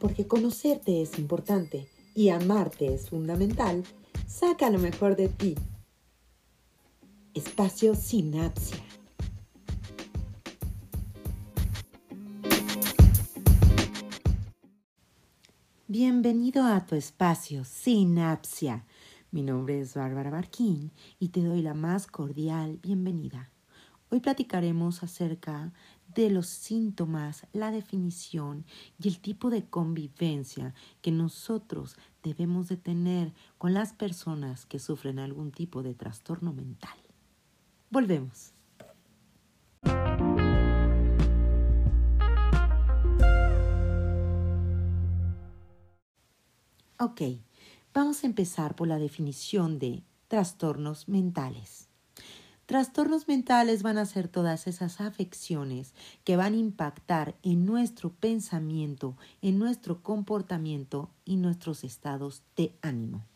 porque conocerte es importante y amarte es fundamental, saca lo mejor de ti. Espacio Sinapsia. Bienvenido a tu espacio Sinapsia. Mi nombre es Bárbara Barquín y te doy la más cordial bienvenida. Hoy platicaremos acerca de los síntomas, la definición y el tipo de convivencia que nosotros debemos de tener con las personas que sufren algún tipo de trastorno mental. Volvemos. Ok, vamos a empezar por la definición de trastornos mentales. Trastornos mentales van a ser todas esas afecciones que van a impactar en nuestro pensamiento, en nuestro comportamiento y nuestros estados de ánimo.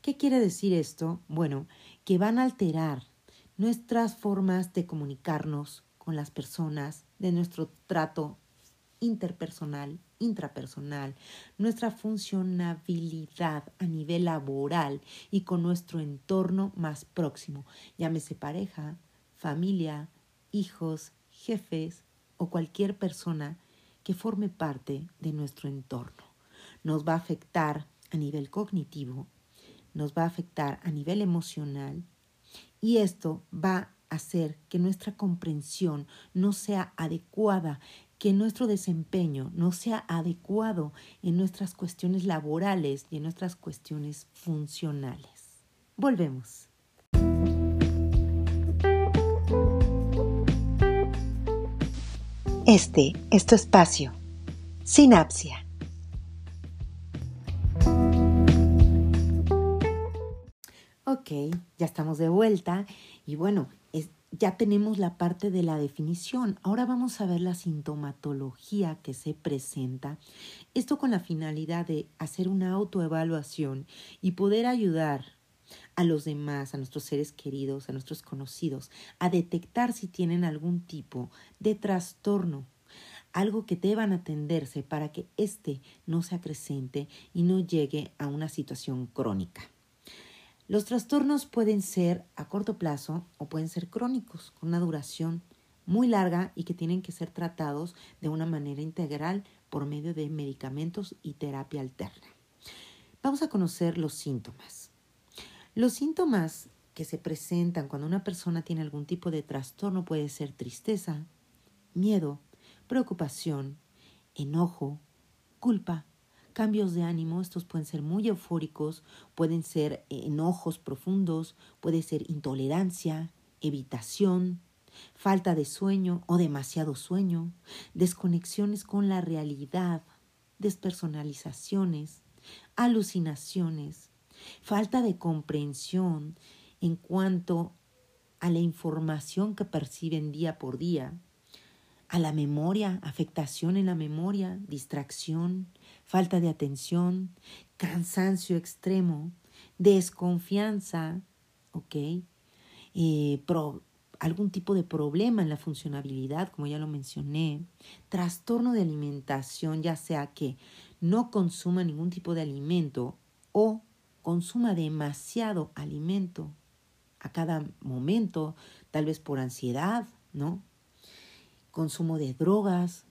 ¿Qué quiere decir esto? Bueno, que van a alterar nuestras formas de comunicarnos con las personas, de nuestro trato interpersonal, intrapersonal, nuestra funcionabilidad a nivel laboral y con nuestro entorno más próximo, llámese pareja, familia, hijos, jefes o cualquier persona que forme parte de nuestro entorno. Nos va a afectar a nivel cognitivo, nos va a afectar a nivel emocional y esto va a hacer que nuestra comprensión no sea adecuada que nuestro desempeño no sea adecuado en nuestras cuestiones laborales y en nuestras cuestiones funcionales. Volvemos. Este es tu espacio. Sinapsia. Ok, ya estamos de vuelta y bueno, ya tenemos la parte de la definición. Ahora vamos a ver la sintomatología que se presenta. Esto con la finalidad de hacer una autoevaluación y poder ayudar a los demás, a nuestros seres queridos, a nuestros conocidos, a detectar si tienen algún tipo de trastorno, algo que deban atenderse para que éste no se acrecente y no llegue a una situación crónica. Los trastornos pueden ser a corto plazo o pueden ser crónicos, con una duración muy larga y que tienen que ser tratados de una manera integral por medio de medicamentos y terapia alterna. Vamos a conocer los síntomas. Los síntomas que se presentan cuando una persona tiene algún tipo de trastorno puede ser tristeza, miedo, preocupación, enojo, culpa, cambios de ánimo, estos pueden ser muy eufóricos, pueden ser eh, enojos profundos, puede ser intolerancia, evitación, falta de sueño o demasiado sueño, desconexiones con la realidad, despersonalizaciones, alucinaciones, falta de comprensión en cuanto a la información que perciben día por día, a la memoria, afectación en la memoria, distracción, falta de atención, cansancio extremo, desconfianza, ¿ok? Eh, algún tipo de problema en la funcionabilidad, como ya lo mencioné, trastorno de alimentación, ya sea que no consuma ningún tipo de alimento o consuma demasiado alimento a cada momento, tal vez por ansiedad, ¿no? Consumo de drogas,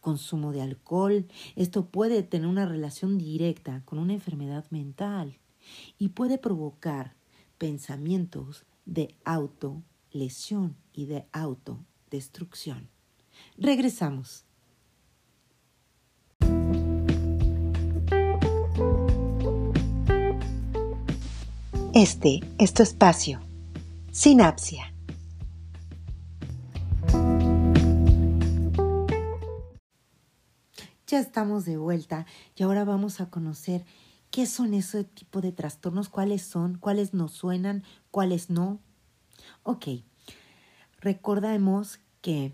consumo de alcohol. Esto puede tener una relación directa con una enfermedad mental y puede provocar pensamientos de autolesión y de autodestrucción. Regresamos. Este es tu espacio. Sinapsia. Ya estamos de vuelta y ahora vamos a conocer qué son ese tipo de trastornos, cuáles son, cuáles nos suenan, cuáles no. Ok, recordemos que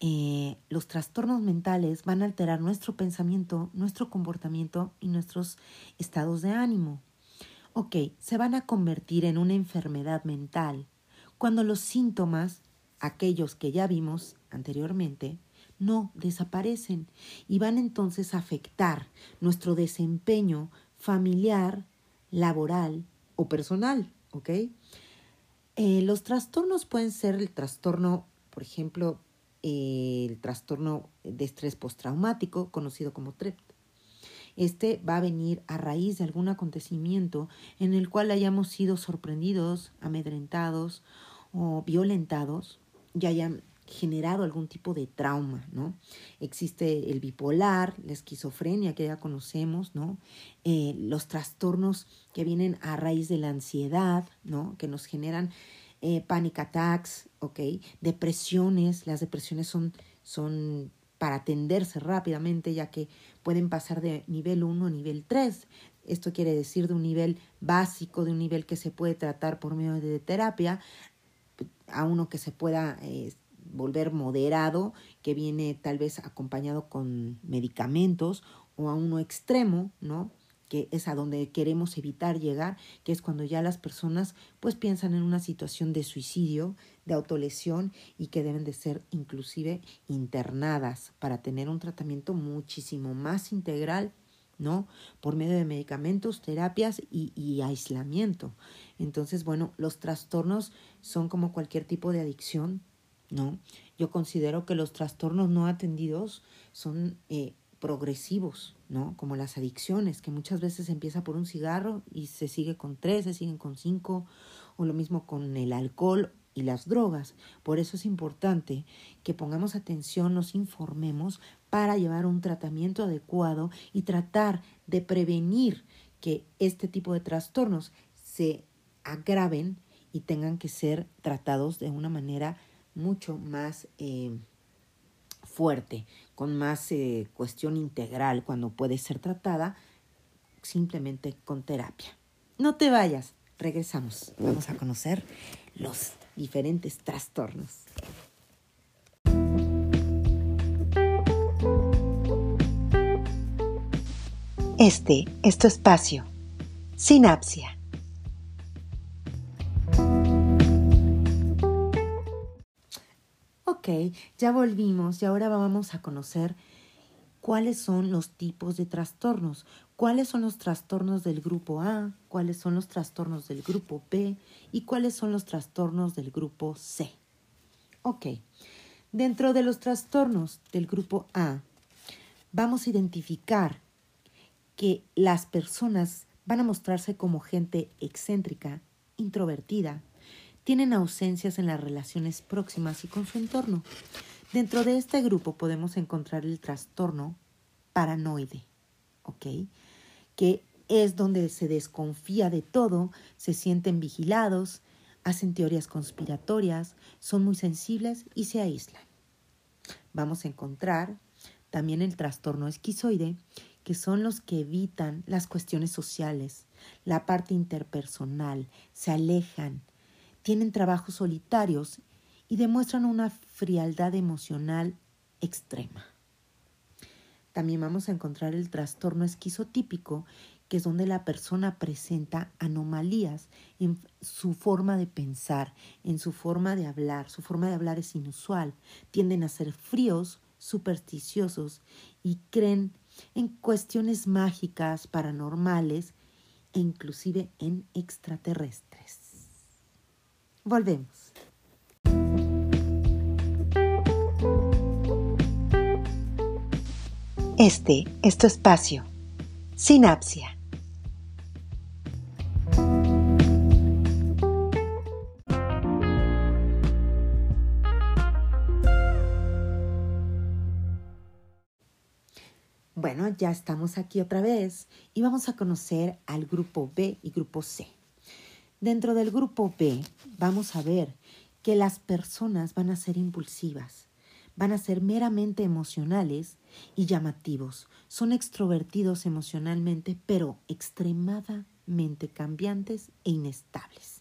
eh, los trastornos mentales van a alterar nuestro pensamiento, nuestro comportamiento y nuestros estados de ánimo. Ok, se van a convertir en una enfermedad mental cuando los síntomas, aquellos que ya vimos anteriormente, No, desaparecen y van entonces a afectar nuestro desempeño familiar, laboral o personal. Eh, los trastornos pueden ser el trastorno, por ejemplo, el trastorno de estrés postraumático, conocido como TREP. Este va a venir a raíz de algún acontecimiento en el cual hayamos sido sorprendidos, amedrentados o violentados y hayan generado algún tipo de trauma, ¿no? Existe el bipolar, la esquizofrenia que ya conocemos, ¿no? Eh, los trastornos que vienen a raíz de la ansiedad, ¿no? Que nos generan eh, panic attacks, ¿ok? Depresiones, las depresiones son, son para atenderse rápidamente, ya que pueden pasar de nivel 1 a nivel 3. Esto quiere decir de un nivel básico, de un nivel que se puede tratar por medio de terapia, a uno que se pueda eh, volver moderado, que viene tal vez acompañado con medicamentos, o a uno extremo, ¿no? que es a donde queremos evitar llegar, que es cuando ya las personas pues piensan en una situación de suicidio, de autolesión y que deben de ser inclusive internadas para tener un tratamiento muchísimo más integral, ¿no? Por medio de medicamentos, terapias y, y aislamiento. Entonces, bueno, los trastornos son como cualquier tipo de adicción, ¿no? Yo considero que los trastornos no atendidos son eh, progresivos, ¿no? Como las adicciones, que muchas veces empieza por un cigarro y se sigue con tres, se siguen con cinco, o lo mismo con el alcohol y las drogas. Por eso es importante que pongamos atención, nos informemos para llevar un tratamiento adecuado y tratar de prevenir que este tipo de trastornos se agraven y tengan que ser tratados de una manera mucho más eh, fuerte, con más eh, cuestión integral cuando puede ser tratada simplemente con terapia. No te vayas, regresamos. Vamos a conocer los diferentes trastornos. Este es tu espacio. Sinapsia. Ok, ya volvimos y ahora vamos a conocer cuáles son los tipos de trastornos, cuáles son los trastornos del grupo A, cuáles son los trastornos del grupo B y cuáles son los trastornos del grupo C. Ok, dentro de los trastornos del grupo A, vamos a identificar que las personas van a mostrarse como gente excéntrica, introvertida, tienen ausencias en las relaciones próximas y con su entorno. Dentro de este grupo podemos encontrar el trastorno paranoide, ¿ok? Que es donde se desconfía de todo, se sienten vigilados, hacen teorías conspiratorias, son muy sensibles y se aíslan. Vamos a encontrar también el trastorno esquizoide, que son los que evitan las cuestiones sociales, la parte interpersonal, se alejan, tienen trabajos solitarios y demuestran una frialdad emocional extrema. También vamos a encontrar el trastorno esquizotípico, que es donde la persona presenta anomalías en su forma de pensar, en su forma de hablar. Su forma de hablar es inusual. Tienden a ser fríos, supersticiosos y creen en cuestiones mágicas, paranormales e inclusive en extraterrestres. Volvemos. Este es tu espacio. Sinapsia. Bueno, ya estamos aquí otra vez y vamos a conocer al grupo B y grupo C. Dentro del grupo B vamos a ver que las personas van a ser impulsivas, van a ser meramente emocionales y llamativos. Son extrovertidos emocionalmente, pero extremadamente cambiantes e inestables.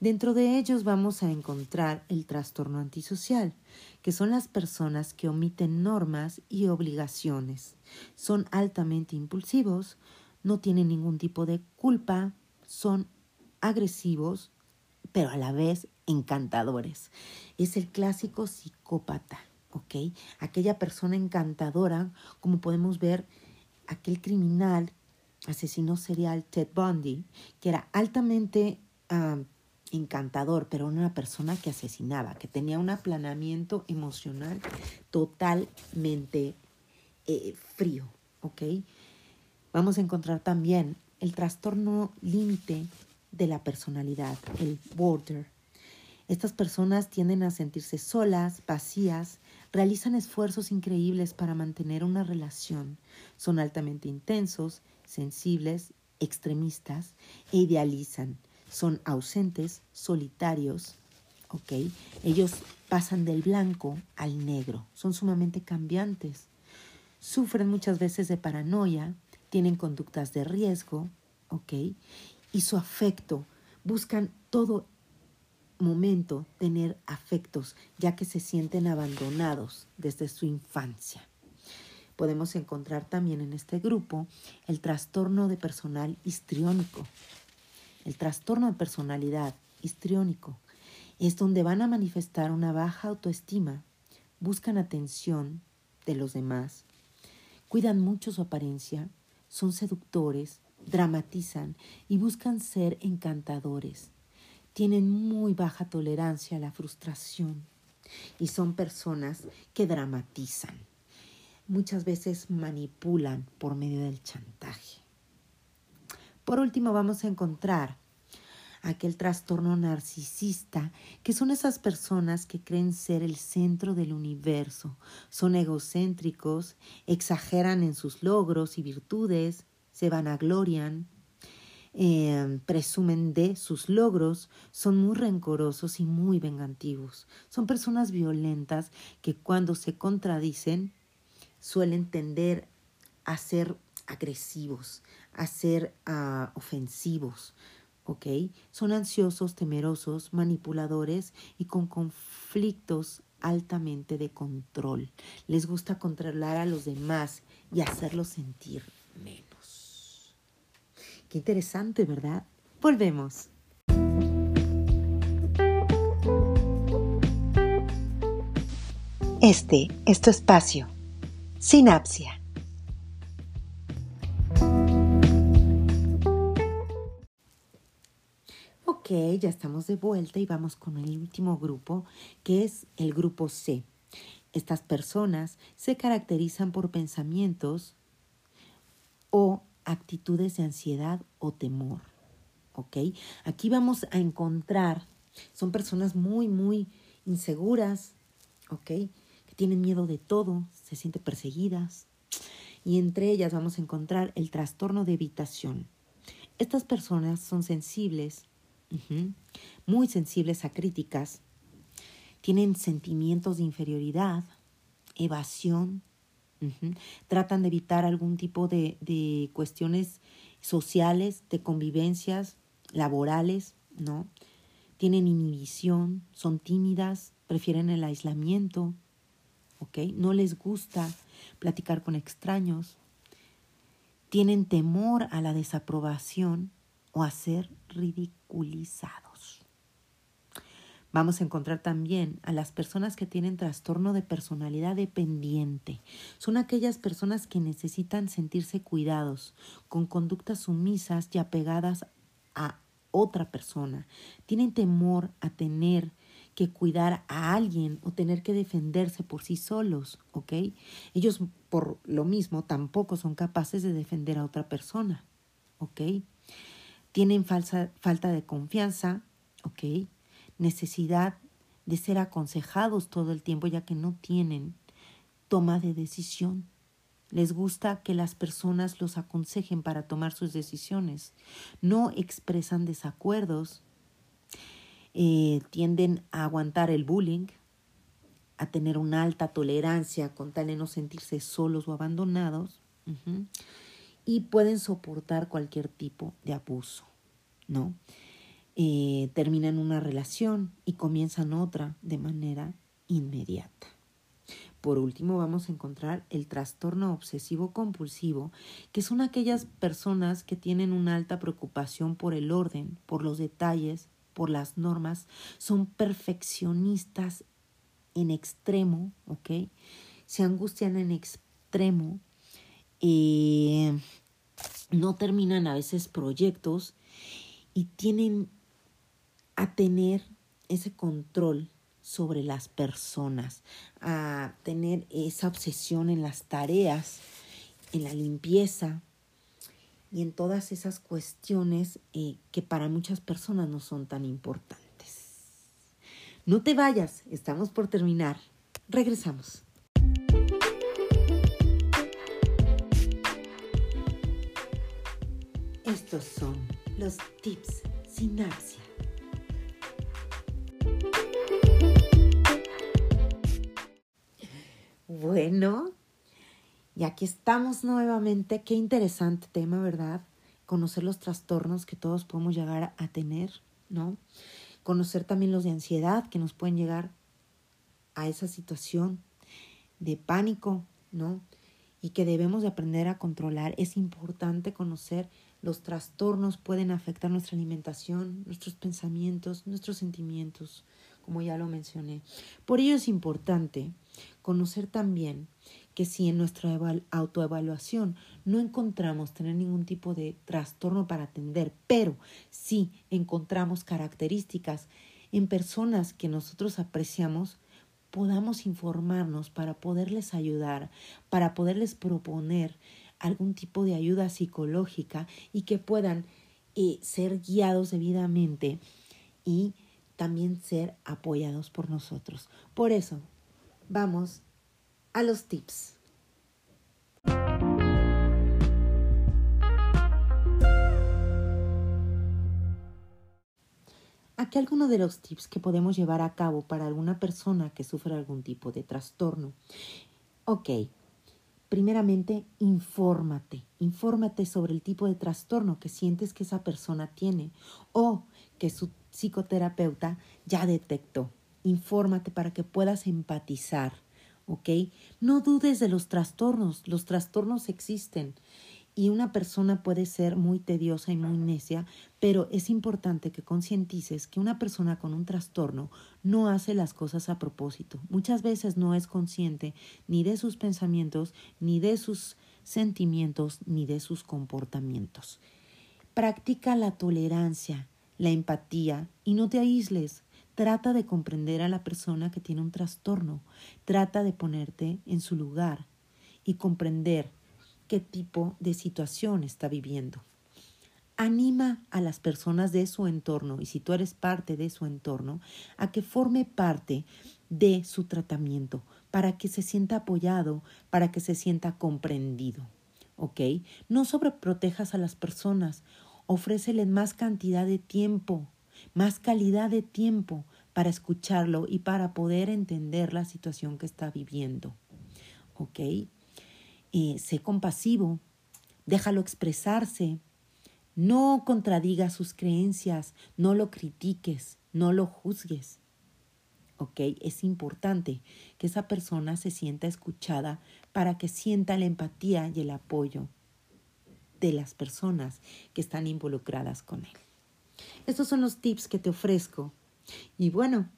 Dentro de ellos vamos a encontrar el trastorno antisocial, que son las personas que omiten normas y obligaciones. Son altamente impulsivos, no tienen ningún tipo de culpa, son agresivos, pero a la vez encantadores. Es el clásico psicópata, ¿ok? Aquella persona encantadora, como podemos ver, aquel criminal, asesino serial Ted Bundy, que era altamente ah, encantador, pero una persona que asesinaba, que tenía un aplanamiento emocional totalmente eh, frío, ¿ok? Vamos a encontrar también el trastorno límite de la personalidad, el border. Estas personas tienden a sentirse solas, vacías, realizan esfuerzos increíbles para mantener una relación, son altamente intensos, sensibles, extremistas e idealizan, son ausentes, solitarios, ¿ok? Ellos pasan del blanco al negro, son sumamente cambiantes, sufren muchas veces de paranoia, tienen conductas de riesgo, ¿ok? Y su afecto, buscan todo momento tener afectos, ya que se sienten abandonados desde su infancia. Podemos encontrar también en este grupo el trastorno de personal histriónico. El trastorno de personalidad histriónico es donde van a manifestar una baja autoestima, buscan atención de los demás, cuidan mucho su apariencia, son seductores, dramatizan y buscan ser encantadores. Tienen muy baja tolerancia a la frustración y son personas que dramatizan. Muchas veces manipulan por medio del chantaje. Por último, vamos a encontrar aquel trastorno narcisista, que son esas personas que creen ser el centro del universo, son egocéntricos, exageran en sus logros y virtudes, se vanaglorian, eh, presumen de sus logros, son muy rencorosos y muy vengativos. Son personas violentas que cuando se contradicen suelen tender a ser agresivos, a ser ah, ofensivos, ¿ok? Son ansiosos, temerosos, manipuladores y con conflictos altamente de control. Les gusta controlar a los demás y hacerlos sentir menos. Qué interesante, ¿verdad? Volvemos. Este es tu espacio. Sinapsia. Ok, ya estamos de vuelta y vamos con el último grupo, que es el grupo C. Estas personas se caracterizan por pensamientos o actitudes de ansiedad o temor. ¿Ok? Aquí vamos a encontrar, son personas muy, muy inseguras, ¿ok? Que tienen miedo de todo, se sienten perseguidas. Y entre ellas vamos a encontrar el trastorno de evitación. Estas personas son sensibles muy sensibles a críticas, tienen sentimientos de inferioridad, evasión, tratan de evitar algún tipo de, de, cuestiones sociales, de convivencias, laborales, ¿no? Tienen inhibición, son tímidas, prefieren el aislamiento, ¿ok? No les gusta platicar con extraños, tienen temor a la desaprobación o a ser ridiculizados. Vamos a encontrar también a las personas que tienen trastorno de personalidad dependiente. Son aquellas personas que necesitan sentirse cuidados, con conductas sumisas y apegadas a otra persona. Tienen temor a tener que cuidar a alguien o tener que defenderse por sí solos, ¿ok? Ellos por lo mismo tampoco son capaces de defender a otra persona, ¿ok? tienen falta de confianza, ¿ok? Necesidad de ser aconsejados todo el tiempo ya que no tienen toma de decisión. Les gusta que las personas los aconsejen para tomar sus decisiones. No expresan desacuerdos. Eh, tienden a aguantar el bullying, a tener una alta tolerancia con tal de no sentirse solos o abandonados y pueden soportar cualquier tipo de abuso, ¿no? Eh, terminan una relación y comienzan otra de manera inmediata. Por último, vamos a encontrar el trastorno obsesivo compulsivo, que son aquellas personas que tienen una alta preocupación por el orden, por los detalles, por las normas, son perfeccionistas en extremo, ¿ok? Se angustian en extremo, eh, no terminan a veces proyectos y tienen a tener ese control sobre las personas, a tener esa obsesión en las tareas, en la limpieza y en todas esas cuestiones eh, que para muchas personas no son tan importantes. No te vayas, estamos por terminar. Regresamos. Estos son los tips sinapsia. Bueno, y aquí estamos nuevamente. Qué interesante tema, ¿verdad? Conocer los trastornos que todos podemos llegar a tener, ¿no? Conocer también los de ansiedad que nos pueden llegar a esa situación de pánico, ¿no? Y que debemos de aprender a controlar. Es importante conocer los trastornos pueden afectar nuestra alimentación, nuestros pensamientos, nuestros sentimientos, como ya lo mencioné. Por ello es importante conocer también que si en nuestra autoevaluación no encontramos tener ningún tipo de trastorno para atender, pero si encontramos características en personas que nosotros apreciamos, podamos informarnos para poderles ayudar, para poderles proponer algún tipo de ayuda psicológica y que puedan eh, ser guiados debidamente y también ser apoyados por nosotros. Por eso, vamos a los tips. Aquí algunos de los tips que podemos llevar a cabo para alguna persona que sufre algún tipo de trastorno. Ok, primeramente infórmate, infórmate sobre el tipo de trastorno que sientes que esa persona tiene o que su psicoterapeuta ya detectó. Infórmate para que puedas empatizar ¿ok? No dudes de los trastornos, los trastornos existen y una persona puede ser muy tediosa y muy necia, pero es importante que concientices que una persona con un trastorno no hace las cosas a propósito. Muchas veces no es consciente ni de sus pensamientos, ni de sus sentimientos, ni de sus comportamientos. Practica la tolerancia, la empatía y no te aísles. Trata de comprender a la persona que tiene un trastorno. Trata de ponerte en su lugar y comprender qué tipo de situación está viviendo. Anima a las personas de su entorno y si tú eres parte de su entorno a que forme parte de su tratamiento para que se sienta apoyado, para que se sienta comprendido. ¿Ok? No sobreprotejas a las personas, ofréceles más cantidad de tiempo, más calidad de tiempo para escucharlo y para poder entender la situación que está viviendo. ¿Ok? Eh, sé compasivo, déjalo expresarse, no contradiga sus creencias, no lo critiques, no lo juzgues. ¿Ok? Es importante que esa persona se sienta escuchada para que sienta la empatía y el apoyo de las personas que están involucradas con él. Estos son los tips que te ofrezco. Y bueno,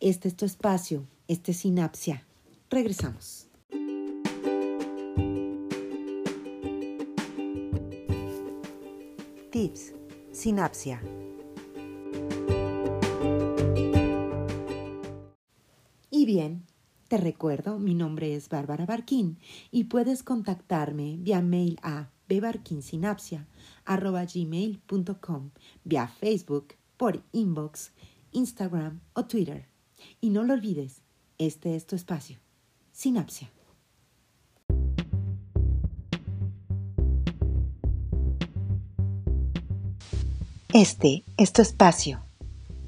este es tu espacio, este es Sinapsia. Regresamos. Tips, Sinapsia. Y bien, te recuerdo, mi nombre es Bárbara Barquín y puedes contactarme vía mail a bebarquinsinapsia.gmail.com, vía Facebook, por inbox, Instagram o Twitter. Y no lo olvides, este es tu espacio. Sinapsia. Este es tu espacio.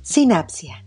Sinapsia.